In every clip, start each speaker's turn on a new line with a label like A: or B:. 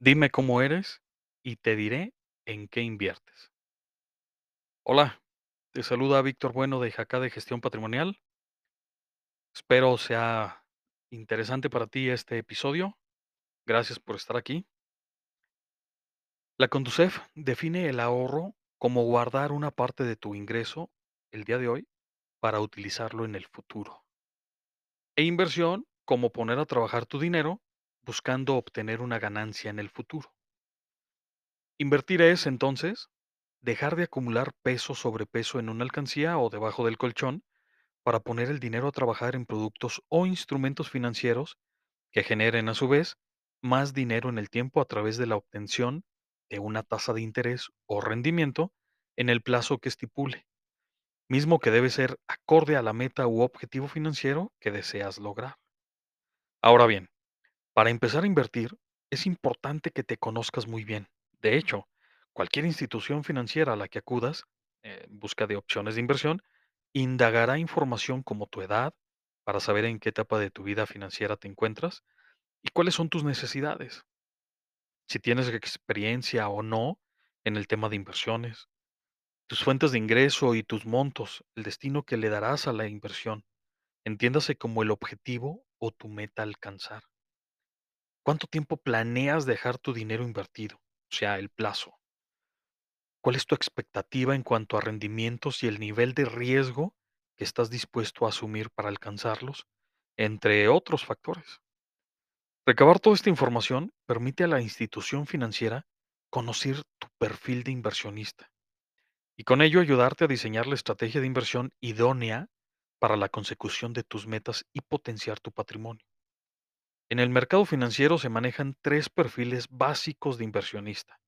A: Dime cómo eres y te diré en qué inviertes. Hola, te saluda Víctor Bueno de Jacá de Gestión Patrimonial. Espero sea interesante para ti este episodio. Gracias por estar aquí. La Conducef define el ahorro como guardar una parte de tu ingreso el día de hoy para utilizarlo en el futuro. E inversión como poner a trabajar tu dinero buscando obtener una ganancia en el futuro. Invertir es, entonces, dejar de acumular peso sobre peso en una alcancía o debajo del colchón para poner el dinero a trabajar en productos o instrumentos financieros que generen a su vez más dinero en el tiempo a través de la obtención de una tasa de interés o rendimiento en el plazo que estipule, mismo que debe ser acorde a la meta u objetivo financiero que deseas lograr. Ahora bien, para empezar a invertir, es importante que te conozcas muy bien. De hecho, cualquier institución financiera a la que acudas eh, en busca de opciones de inversión indagará información como tu edad para saber en qué etapa de tu vida financiera te encuentras y cuáles son tus necesidades. Si tienes experiencia o no en el tema de inversiones, tus fuentes de ingreso y tus montos, el destino que le darás a la inversión, entiéndase como el objetivo o tu meta alcanzar. ¿Cuánto tiempo planeas dejar tu dinero invertido? O sea, el plazo. ¿Cuál es tu expectativa en cuanto a rendimientos y el nivel de riesgo que estás dispuesto a asumir para alcanzarlos? Entre otros factores. Recabar toda esta información permite a la institución financiera conocer tu perfil de inversionista y con ello ayudarte a diseñar la estrategia de inversión idónea para la consecución de tus metas y potenciar tu patrimonio. En el mercado financiero se manejan tres perfiles básicos de inversionista,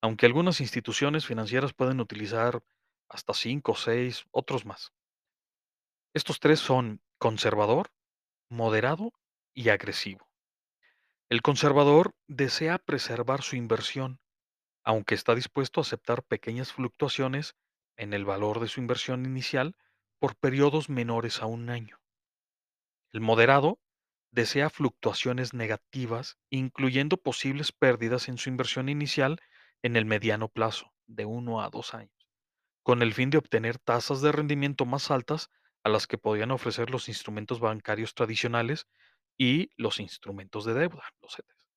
A: aunque algunas instituciones financieras pueden utilizar hasta cinco o seis, otros más. Estos tres son conservador, moderado y agresivo. El conservador desea preservar su inversión, aunque está dispuesto a aceptar pequeñas fluctuaciones en el valor de su inversión inicial por periodos menores a un año. El moderado desea fluctuaciones negativas, incluyendo posibles pérdidas en su inversión inicial en el mediano plazo, de uno a dos años, con el fin de obtener tasas de rendimiento más altas a las que podrían ofrecer los instrumentos bancarios tradicionales y los instrumentos de deuda, los CETES.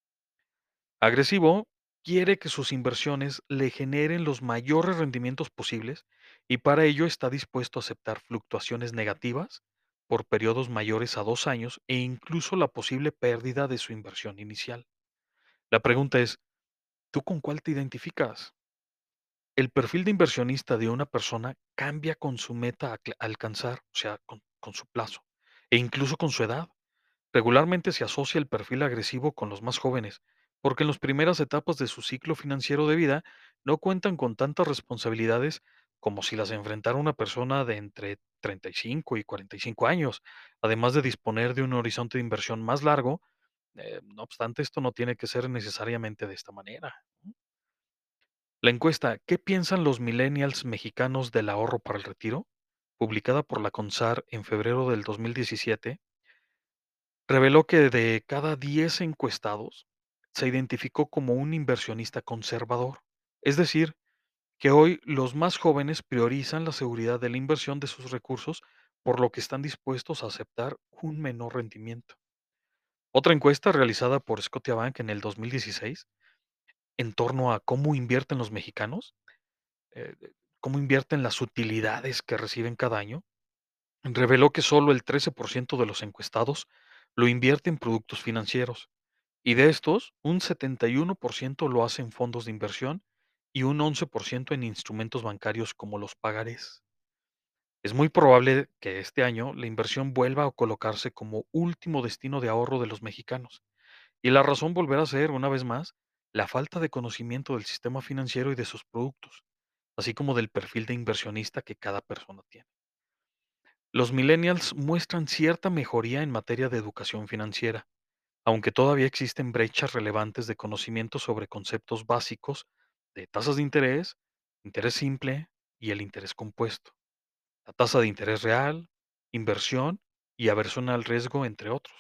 A: Agresivo quiere que sus inversiones le generen los mayores rendimientos posibles y para ello está dispuesto a aceptar fluctuaciones negativas por periodos mayores a dos años e incluso la posible pérdida de su inversión inicial. La pregunta es, ¿tú con cuál te identificas? El perfil de inversionista de una persona cambia con su meta a alcanzar, o sea, con, con su plazo, e incluso con su edad. Regularmente se asocia el perfil agresivo con los más jóvenes, porque en las primeras etapas de su ciclo financiero de vida no cuentan con tantas responsabilidades como si las enfrentara una persona de entre 35 y 45 años, además de disponer de un horizonte de inversión más largo. eh, no obstante, esto no tiene que ser necesariamente de esta manera. La encuesta ¿Qué piensan los millennials mexicanos del ahorro para el retiro? publicada por la CONSAR en febrero del 2017 reveló que de cada 10 encuestados se identificó como un inversionista conservador. Es decir, que hoy los más jóvenes priorizan la seguridad de la inversión de sus recursos, por lo que están dispuestos a aceptar un menor rendimiento. Otra encuesta realizada por Scotiabank en el 2016, en torno a cómo invierten los mexicanos, eh, cómo invierten las utilidades que reciben cada año, reveló que solo el 13% de los encuestados lo invierte en productos financieros Y de estos, un 71% lo hace en fondos de inversión y un 11% en instrumentos bancarios como los pagarés. Es muy probable que este año la inversión vuelva a colocarse como último destino de ahorro de los mexicanos. Y la razón volverá a ser, una vez más, la falta de conocimiento del sistema financiero y de sus productos, así como del perfil de inversionista que cada persona tiene. Los millennials muestran cierta mejoría en materia de educación financiera aunque todavía existen brechas relevantes de conocimiento sobre conceptos básicos de tasas de interés, interés simple y el interés compuesto, la tasa de interés real, inversión y aversión al riesgo, entre otros.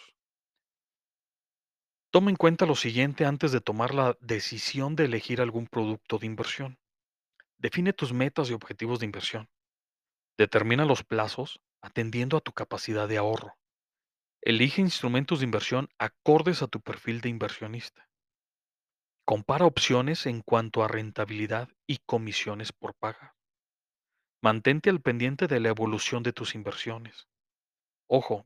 A: Toma en cuenta lo siguiente antes de tomar la decisión de elegir algún producto de inversión. Define tus metas y objetivos de inversión. Determina los plazos atendiendo a tu capacidad de ahorro. Elige instrumentos de inversión acordes a tu perfil de inversionista. Compara opciones en cuanto a rentabilidad y comisiones por paga. Mantente al pendiente de la evolución de tus inversiones. Ojo,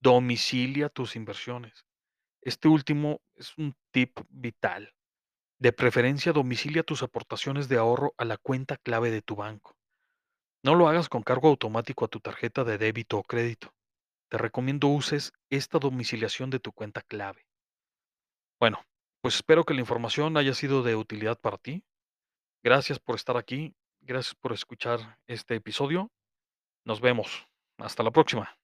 A: domicilia tus inversiones. Este último es un tip vital. De preferencia, domicilia tus aportaciones de ahorro a la cuenta clave de tu banco. No lo hagas con cargo automático a tu tarjeta de débito o crédito. Te recomiendo uses esta domiciliación de tu cuenta clave. Bueno, pues espero que la información haya sido de utilidad para ti. Gracias por estar aquí. Gracias por escuchar este episodio. Nos vemos. Hasta la próxima.